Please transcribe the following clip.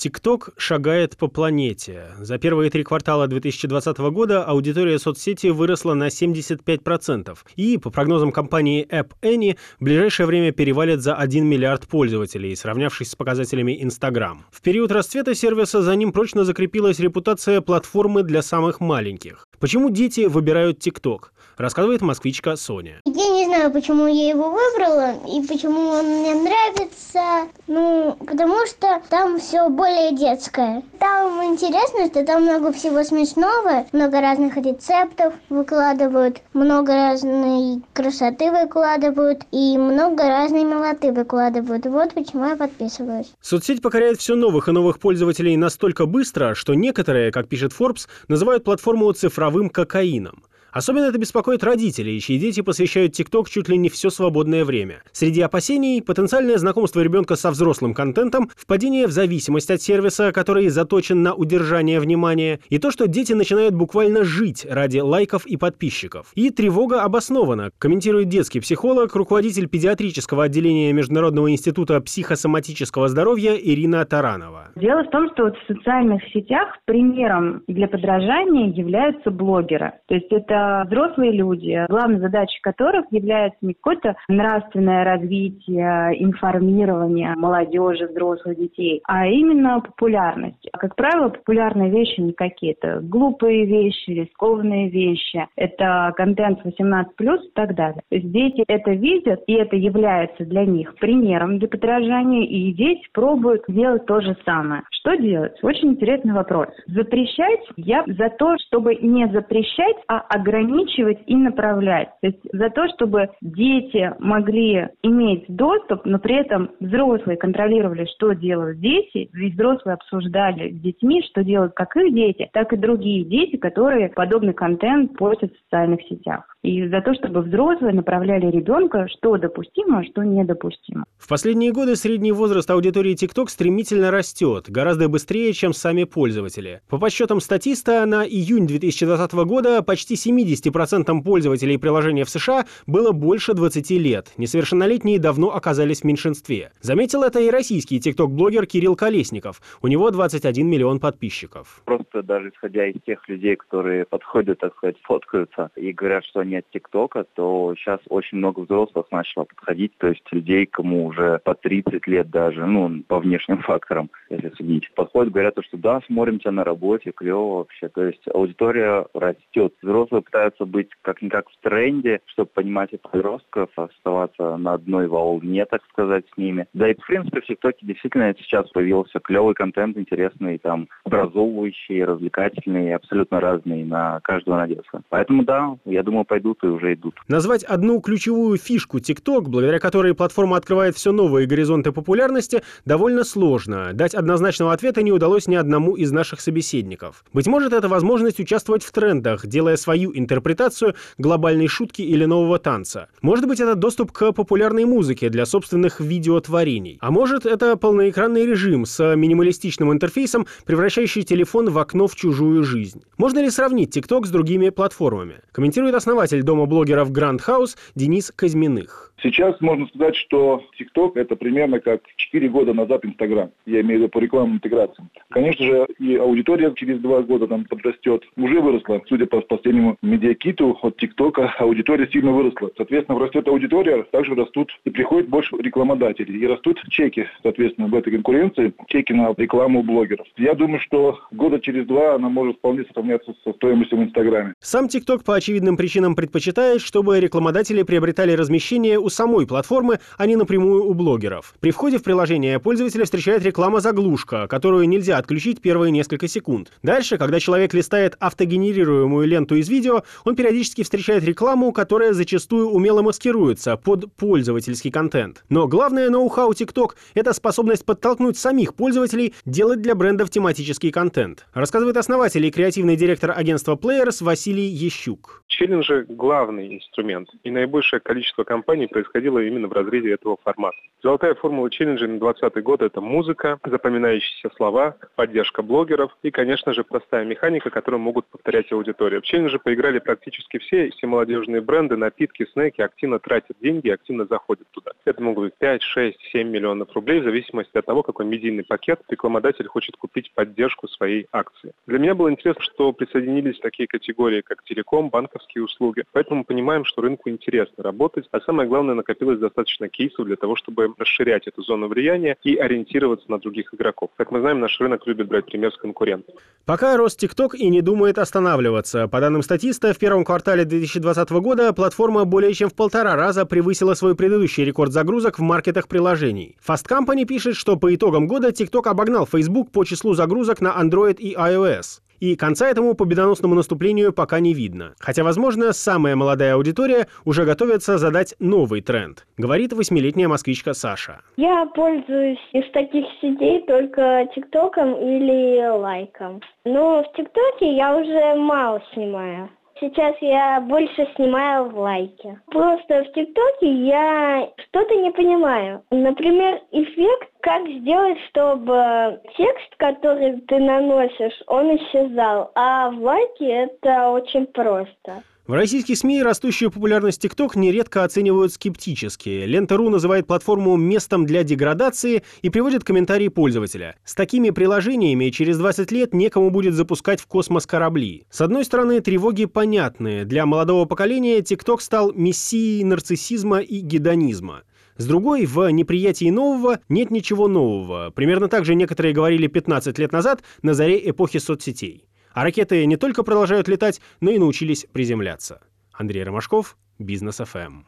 TikTok шагает по планете. За первые три квартала 2020 года аудитория соцсети выросла на 75%. И, по прогнозам компании App Annie, в ближайшее время перевалит за 1 миллиард пользователей, сравнявшись с показателями Instagram. В период расцвета сервиса за ним прочно закрепилась репутация платформы для самых маленьких. Почему дети выбирают TikTok? Рассказывает москвичка Соня. Я не знаю, почему я его выбрала и почему он мне нравится. Ну, потому что там все более детское. Там интересно, что там много всего смешного, много разных рецептов выкладывают, много разной красоты выкладывают и много разной милоты выкладывают. Вот почему я подписываюсь. Соцсеть покоряет все новых и новых пользователей настолько быстро, что некоторые, как пишет Forbes, называют платформу цифровым кокаином. Особенно это беспокоит родителей, чьи дети посвящают ТикТок чуть ли не все свободное время. Среди опасений – потенциальное знакомство ребенка со взрослым контентом, впадение в зависимость от сервиса, который заточен на удержание внимания, и то, что дети начинают буквально жить ради лайков и подписчиков. И тревога обоснована, комментирует детский психолог, руководитель педиатрического отделения Международного института психосоматического здоровья Ирина Таранова. Дело в том, что вот в социальных сетях примером для подражания являются блогеры. То есть это взрослые люди, главной задачей которых является не какое-то нравственное развитие, информирование молодежи, взрослых детей, а именно популярность. Как правило, популярные вещи не какие-то глупые вещи, рискованные вещи. Это контент 18+, и так далее. То есть дети это видят, и это является для них примером для подражания, и дети пробуют делать то же самое. Что делать? Очень интересный вопрос. Запрещать? Я за то, чтобы не запрещать, а ограничивать и направлять. То есть за то, чтобы дети могли иметь доступ, но при этом взрослые контролировали, что делают дети, ведь взрослые обсуждали с детьми, что делают как их дети, так и другие дети, которые подобный контент постят в социальных сетях и за то, чтобы взрослые направляли ребенка, что допустимо, а что недопустимо. В последние годы средний возраст аудитории TikTok стремительно растет, гораздо быстрее, чем сами пользователи. По подсчетам статиста, на июнь 2020 года почти 70% пользователей приложения в США было больше 20 лет. Несовершеннолетние давно оказались в меньшинстве. Заметил это и российский TikTok-блогер Кирилл Колесников. У него 21 миллион подписчиков. Просто даже исходя из тех людей, которые подходят, так сказать, фоткаются и говорят, что они нет ТикТока, то сейчас очень много взрослых начало подходить, то есть людей, кому уже по 30 лет даже, ну, по внешним факторам, если судить. Подходят, говорят, что да, смотрим тебя на работе, клево вообще. То есть аудитория растет. Взрослые пытаются быть как-никак в тренде, чтобы понимать и подростков, оставаться на одной волне, так сказать, с ними. Да и, в принципе, в ТикТоке действительно сейчас появился клевый контент, интересный, там, образовывающий, развлекательный, абсолютно разный, на каждого надеться. Поэтому, да, я думаю, пойду пойдут и уже идут. Назвать одну ключевую фишку TikTok, благодаря которой платформа открывает все новые горизонты популярности, довольно сложно. Дать однозначного ответа не удалось ни одному из наших собеседников. Быть может, это возможность участвовать в трендах, делая свою интерпретацию глобальной шутки или нового танца. Может быть, это доступ к популярной музыке для собственных видеотворений. А может, это полноэкранный режим с минималистичным интерфейсом, превращающий телефон в окно в чужую жизнь. Можно ли сравнить TikTok с другими платформами? Комментирует основатель дома блогеров Grand House Денис Казьминых. Сейчас можно сказать, что TikTok это примерно как 4 года назад Instagram. Я имею в виду по рекламным интеграциям. Конечно же, и аудитория через 2 года там подрастет. Уже выросла. Судя по последнему медиакиту от TikTok, аудитория сильно выросла. Соответственно, растет аудитория, также растут и приходит больше рекламодателей. И растут чеки, соответственно, в этой конкуренции, чеки на рекламу блогеров. Я думаю, что года через два она может вполне сравняться со стоимостью в Инстаграме. Сам TikTok по очевидным причинам предпочитает, чтобы рекламодатели приобретали размещение у самой платформы, а не напрямую у блогеров. При входе в приложение пользователя встречает реклама-заглушка, которую нельзя отключить первые несколько секунд. Дальше, когда человек листает автогенерируемую ленту из видео, он периодически встречает рекламу, которая зачастую умело маскируется под пользовательский контент. Но главное ноу-хау TikTok — это способность подтолкнуть самих пользователей делать для брендов тематический контент, рассказывает основатель и креативный директор агентства Players Василий Ещук. Челленджи – главный инструмент, и наибольшее количество компаний происходило именно в разрезе этого формата. Золотая формула челленджа на 2020 год – это музыка, запоминающиеся слова, поддержка блогеров и, конечно же, простая механика, которую могут повторять аудитория. В челлендже поиграли практически все, все молодежные бренды, напитки, снеки активно тратят деньги, активно заходят туда. Это могут быть 5, 6, 7 миллионов рублей в зависимости от того, какой медийный пакет рекламодатель хочет купить поддержку своей акции. Для меня было интересно, что присоединились такие категории, как телеком, банковские услуги. Поэтому мы понимаем, что рынку интересно работать, а самое главное, накопилось достаточно кейсов для того, чтобы расширять эту зону влияния и ориентироваться на других игроков. Как мы знаем, наш рынок любит брать пример с конкурентов. Пока рост TikTok и не думает останавливаться. По данным статиста, в первом квартале 2020 года платформа более чем в полтора раза превысила свой предыдущий рекорд загрузок в маркетах приложений. Fast Company пишет, что по итогам года TikTok обогнал Facebook по числу загрузок на Android и iOS и конца этому победоносному наступлению пока не видно. Хотя, возможно, самая молодая аудитория уже готовится задать новый тренд, говорит восьмилетняя москвичка Саша. Я пользуюсь из таких сетей только ТикТоком или лайком. Но в ТикТоке я уже мало снимаю. Сейчас я больше снимаю в лайке. Просто в ТикТоке я что-то не понимаю. Например, эффект, как сделать, чтобы текст, который ты наносишь, он исчезал. А в лайке это очень просто. В российских СМИ растущую популярность TikTok нередко оценивают скептически. Лента.ру называет платформу местом для деградации и приводит комментарии пользователя. С такими приложениями через 20 лет некому будет запускать в космос корабли. С одной стороны, тревоги понятны. Для молодого поколения TikTok стал мессией нарциссизма и гедонизма. С другой, в неприятии нового нет ничего нового. Примерно так же некоторые говорили 15 лет назад на заре эпохи соцсетей. А ракеты не только продолжают летать, но и научились приземляться. Андрей Ромашков, Бизнес ФМ.